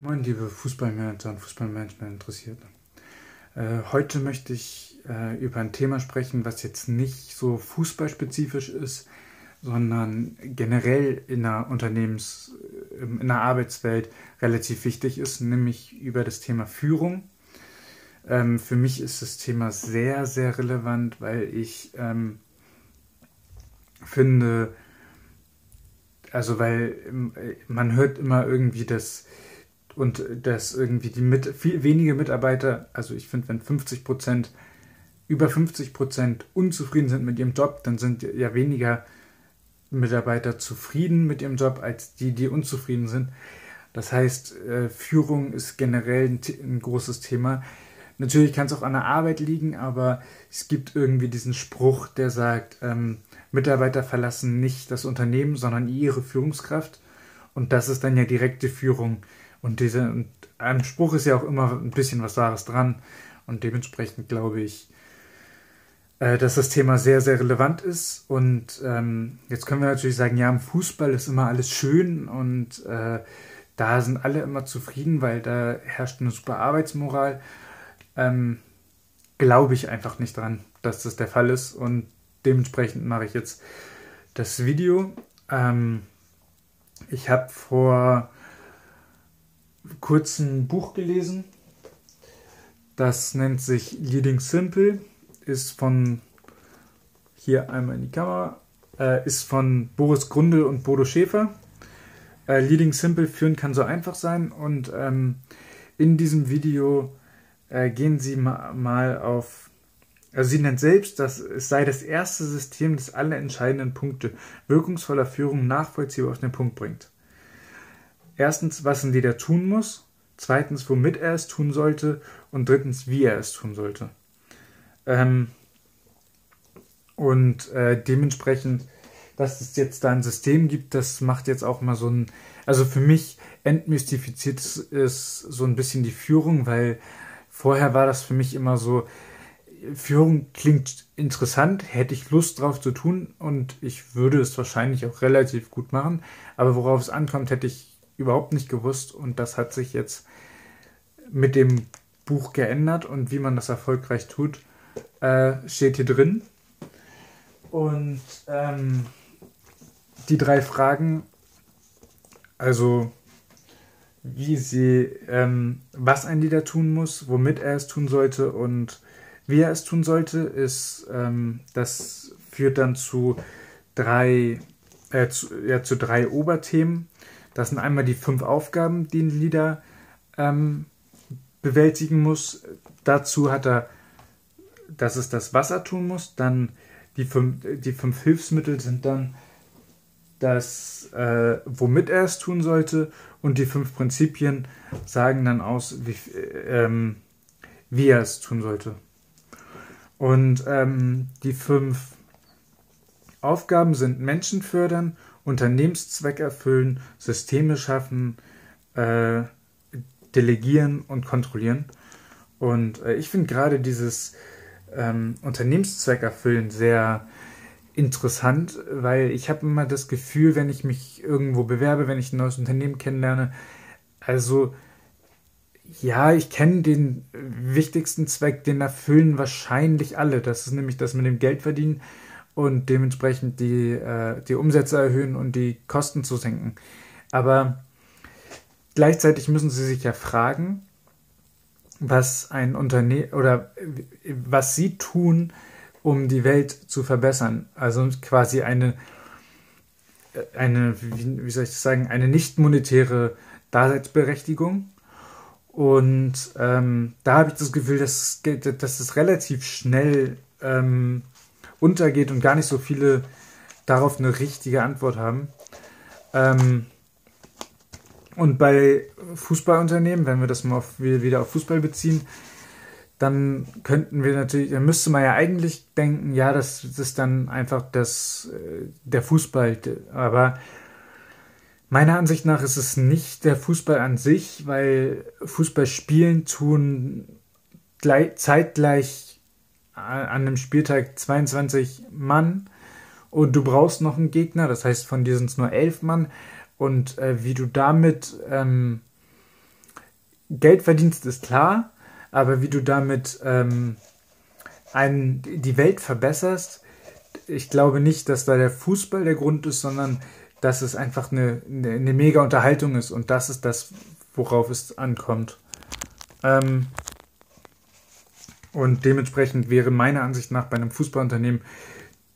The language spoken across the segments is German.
Moin, liebe Fußballmanager und Fußballmanagement-Interessierte. Äh, heute möchte ich äh, über ein Thema sprechen, was jetzt nicht so fußballspezifisch ist, sondern generell in der Unternehmens-, äh, in der Arbeitswelt relativ wichtig ist, nämlich über das Thema Führung. Ähm, für mich ist das Thema sehr, sehr relevant, weil ich ähm, finde, also weil man hört immer irgendwie, dass und dass irgendwie die mit, viel wenige Mitarbeiter, also ich finde, wenn 50 Prozent, über 50 Prozent unzufrieden sind mit ihrem Job, dann sind ja weniger Mitarbeiter zufrieden mit ihrem Job als die, die unzufrieden sind. Das heißt, äh, Führung ist generell ein, ein großes Thema. Natürlich kann es auch an der Arbeit liegen, aber es gibt irgendwie diesen Spruch, der sagt, ähm, Mitarbeiter verlassen nicht das Unternehmen, sondern ihre Führungskraft. Und das ist dann ja direkte Führung. Und diese, und am Spruch ist ja auch immer ein bisschen was Wahres dran. Und dementsprechend glaube ich, äh, dass das Thema sehr, sehr relevant ist. Und ähm, jetzt können wir natürlich sagen, ja, im Fußball ist immer alles schön und äh, da sind alle immer zufrieden, weil da herrscht eine super Arbeitsmoral. Ähm, glaube ich einfach nicht dran, dass das der Fall ist. Und dementsprechend mache ich jetzt das Video. Ähm, ich habe vor kurz ein Buch gelesen. Das nennt sich Leading Simple, ist von, hier einmal in die Kamera, äh, ist von Boris Grundl und Bodo Schäfer. Äh, Leading Simple führen kann so einfach sein und ähm, in diesem Video äh, gehen sie ma mal auf, also sie nennt selbst, dass es sei das erste System, das alle entscheidenden Punkte wirkungsvoller Führung nachvollziehbar auf den Punkt bringt. Erstens, was ein Leader tun muss. Zweitens, womit er es tun sollte. Und drittens, wie er es tun sollte. Ähm, und äh, dementsprechend, dass es jetzt da ein System gibt, das macht jetzt auch mal so ein, also für mich entmystifiziert es so ein bisschen die Führung, weil vorher war das für mich immer so, Führung klingt interessant, hätte ich Lust drauf zu tun und ich würde es wahrscheinlich auch relativ gut machen, aber worauf es ankommt, hätte ich überhaupt nicht gewusst und das hat sich jetzt mit dem Buch geändert und wie man das erfolgreich tut, äh, steht hier drin. Und ähm, die drei Fragen, also wie sie, ähm, was ein Leader tun muss, womit er es tun sollte und wie er es tun sollte, ist, ähm, das führt dann zu drei, äh, zu, ja, zu drei Oberthemen. Das sind einmal die fünf Aufgaben, die ein Leader ähm, bewältigen muss. Dazu hat er, dass es das Wasser tun muss. Dann die fünf, die fünf Hilfsmittel sind dann das, äh, womit er es tun sollte. Und die fünf Prinzipien sagen dann aus, wie, ähm, wie er es tun sollte. Und ähm, die fünf Aufgaben sind Menschen fördern, Unternehmenszweck erfüllen, Systeme schaffen, äh, delegieren und kontrollieren. Und äh, ich finde gerade dieses ähm, Unternehmenszweck erfüllen sehr interessant, weil ich habe immer das Gefühl, wenn ich mich irgendwo bewerbe, wenn ich ein neues Unternehmen kennenlerne, also ja, ich kenne den wichtigsten Zweck, den erfüllen wahrscheinlich alle. Das ist nämlich das mit dem Geld verdienen und dementsprechend die, äh, die Umsätze erhöhen und die Kosten zu senken. Aber gleichzeitig müssen Sie sich ja fragen, was ein Unternehmen oder was Sie tun, um die Welt zu verbessern. Also quasi eine, eine wie, wie soll ich das sagen, eine nicht monetäre Daseinsberechtigung. Und ähm, da habe ich das Gefühl, dass, dass es relativ schnell ähm, untergeht und gar nicht so viele darauf eine richtige Antwort haben. Ähm, und bei Fußballunternehmen, wenn wir das mal auf, wieder auf Fußball beziehen, dann könnten wir natürlich, dann müsste man ja eigentlich denken, ja, das, das ist dann einfach das, äh, der Fußball. Aber meiner Ansicht nach ist es nicht der Fußball an sich, weil Fußball spielen tun gleich, zeitgleich an einem Spieltag 22 Mann und du brauchst noch einen Gegner, das heißt von dir sind es nur elf Mann und äh, wie du damit ähm, Geld verdienst, ist klar, aber wie du damit ähm, ein, die Welt verbesserst, ich glaube nicht, dass da der Fußball der Grund ist, sondern dass es einfach eine, eine, eine mega Unterhaltung ist und das ist das, worauf es ankommt. Ähm, und dementsprechend wäre meiner Ansicht nach bei einem Fußballunternehmen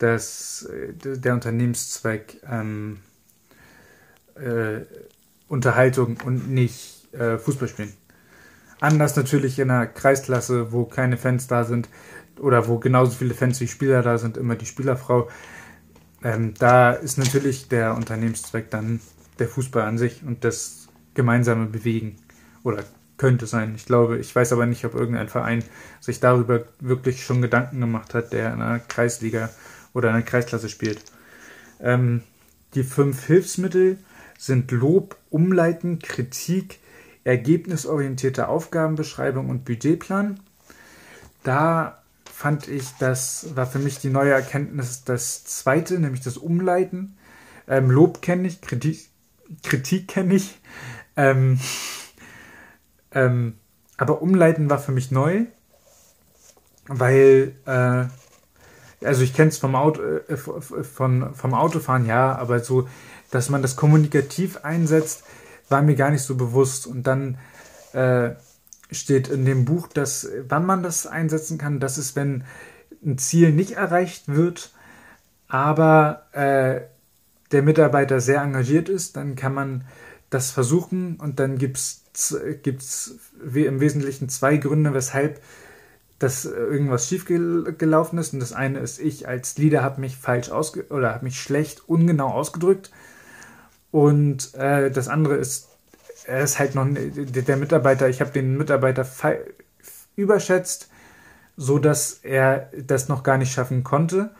dass äh, der Unternehmenszweck ähm, äh, Unterhaltung und nicht äh, Fußball spielen. Anders natürlich in einer Kreisklasse, wo keine Fans da sind oder wo genauso viele Fans wie Spieler da sind, immer die Spielerfrau. Ähm, da ist natürlich der Unternehmenszweck dann der Fußball an sich und das gemeinsame Bewegen oder könnte sein. Ich glaube, ich weiß aber nicht, ob irgendein Verein sich darüber wirklich schon Gedanken gemacht hat, der in einer Kreisliga oder in einer Kreisklasse spielt. Ähm, die fünf Hilfsmittel sind Lob, Umleiten, Kritik, ergebnisorientierte Aufgabenbeschreibung und Budgetplan. Da fand ich, das war für mich die neue Erkenntnis das zweite, nämlich das Umleiten. Ähm, Lob kenne ich, Kritik, Kritik kenne ich. Ähm, ähm, aber Umleiten war für mich neu, weil, äh, also ich kenne es vom, Auto, äh, von, vom Autofahren, ja, aber so, dass man das kommunikativ einsetzt, war mir gar nicht so bewusst. Und dann äh, steht in dem Buch, dass wann man das einsetzen kann, das ist, wenn ein Ziel nicht erreicht wird, aber äh, der Mitarbeiter sehr engagiert ist, dann kann man das versuchen und dann gibt es im Wesentlichen zwei Gründe, weshalb dass irgendwas schiefgelaufen ist. Und das eine ist, ich als Leader habe mich falsch ausge oder habe mich schlecht, ungenau ausgedrückt. Und äh, das andere ist, er ist halt noch der Mitarbeiter, ich habe den Mitarbeiter überschätzt, so dass er das noch gar nicht schaffen konnte.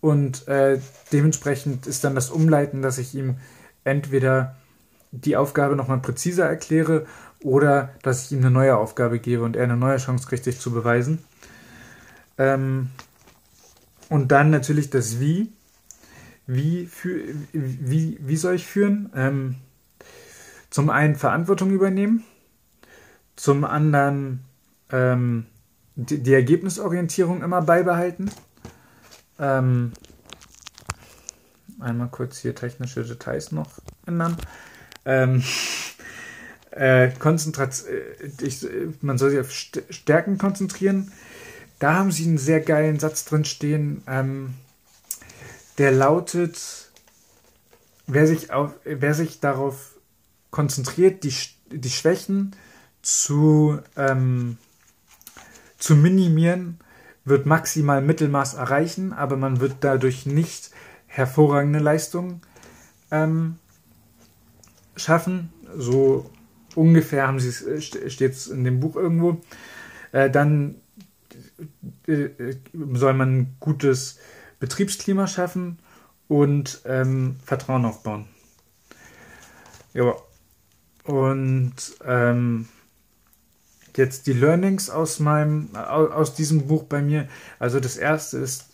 Und äh, dementsprechend ist dann das Umleiten, dass ich ihm entweder die Aufgabe nochmal präziser erkläre oder dass ich ihm eine neue Aufgabe gebe und er eine neue Chance kriegt, sich zu beweisen. Ähm, und dann natürlich das Wie. Wie, für, wie, wie soll ich führen? Ähm, zum einen Verantwortung übernehmen, zum anderen ähm, die, die, Ergebnisorientierung immer beibehalten. Ähm, einmal kurz hier technische Details noch ändern. Ähm, äh, äh, ich, man soll sich auf Stärken konzentrieren. Da haben sie einen sehr geilen Satz drin stehen, ähm, der lautet, wer sich, auf, wer sich darauf konzentriert, die, die Schwächen zu, ähm, zu minimieren, wird maximal Mittelmaß erreichen, aber man wird dadurch nicht hervorragende Leistungen ähm, schaffen. So ungefähr haben sie es, äh, steht es in dem Buch irgendwo. Äh, dann äh, soll man ein gutes Betriebsklima schaffen und ähm, Vertrauen aufbauen. Ja. Und ähm, jetzt die Learnings aus meinem, aus diesem Buch bei mir. Also das erste ist,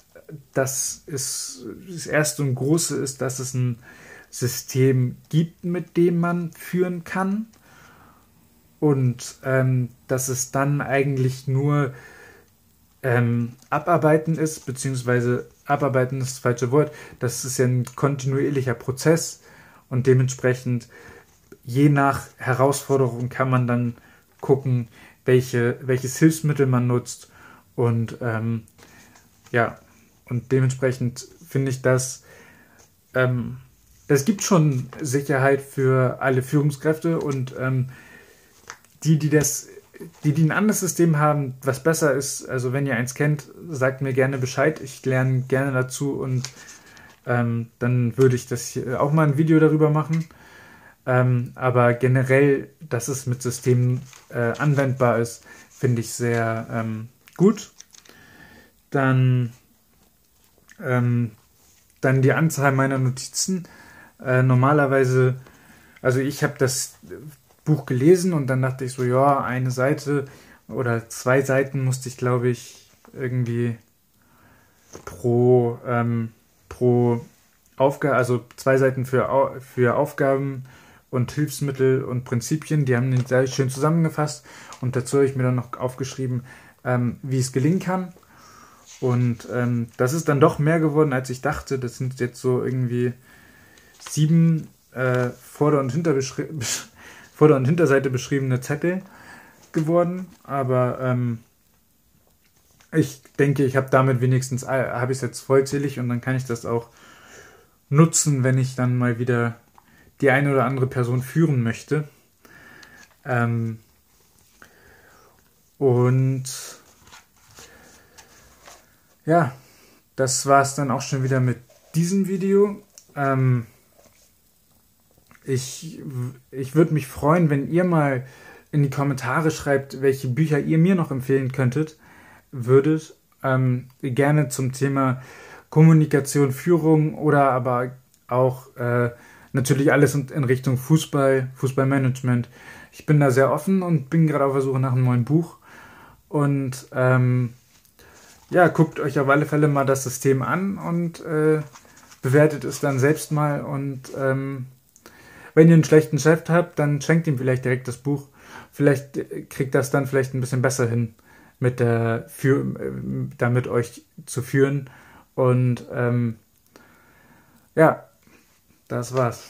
das ist, das erste und große ist, dass es ein System gibt, mit dem man führen kann. Und ähm, dass es dann eigentlich nur ähm, abarbeiten ist, beziehungsweise abarbeiten ist das falsche Wort, das ist ja ein kontinuierlicher Prozess und dementsprechend je nach Herausforderung kann man dann gucken, welche, welches Hilfsmittel man nutzt und ähm, ja, und dementsprechend finde ich das ähm, es gibt schon Sicherheit für alle Führungskräfte und ähm, die, die das, die, die ein anderes System haben, was besser ist, also wenn ihr eins kennt, sagt mir gerne Bescheid. Ich lerne gerne dazu und ähm, dann würde ich das hier auch mal ein Video darüber machen. Ähm, aber generell, dass es mit Systemen äh, anwendbar ist, finde ich sehr ähm, gut. Dann, ähm, dann die Anzahl meiner Notizen. Äh, normalerweise, also ich habe das Buch gelesen und dann dachte ich so, ja, eine Seite oder zwei Seiten musste ich, glaube ich, irgendwie pro, ähm, pro Aufgabe, also zwei Seiten für, für Aufgaben und Hilfsmittel und Prinzipien. Die haben den sehr schön zusammengefasst und dazu habe ich mir dann noch aufgeschrieben, ähm, wie es gelingen kann. Und ähm, das ist dann doch mehr geworden, als ich dachte. Das sind jetzt so irgendwie sieben äh, Vorder- und, Vorder- und Hinterseite beschriebene Zettel geworden. Aber ähm, ich denke, ich habe damit wenigstens, äh, habe ich es jetzt vollzählig und dann kann ich das auch nutzen, wenn ich dann mal wieder die eine oder andere Person führen möchte. Ähm, und ja, das war es dann auch schon wieder mit diesem Video. Ähm, ich ich würde mich freuen, wenn ihr mal in die Kommentare schreibt, welche Bücher ihr mir noch empfehlen könntet, würdet. Ähm, gerne zum Thema Kommunikation, Führung oder aber auch äh, natürlich alles in Richtung Fußball, Fußballmanagement. Ich bin da sehr offen und bin gerade auf der Suche nach einem neuen Buch. Und ähm, ja, guckt euch auf alle Fälle mal das System an und äh, bewertet es dann selbst mal. Und ähm, wenn ihr einen schlechten Chef habt, dann schenkt ihm vielleicht direkt das Buch. Vielleicht kriegt das dann vielleicht ein bisschen besser hin, mit der für, äh, damit euch zu führen. Und ähm, ja, das war's.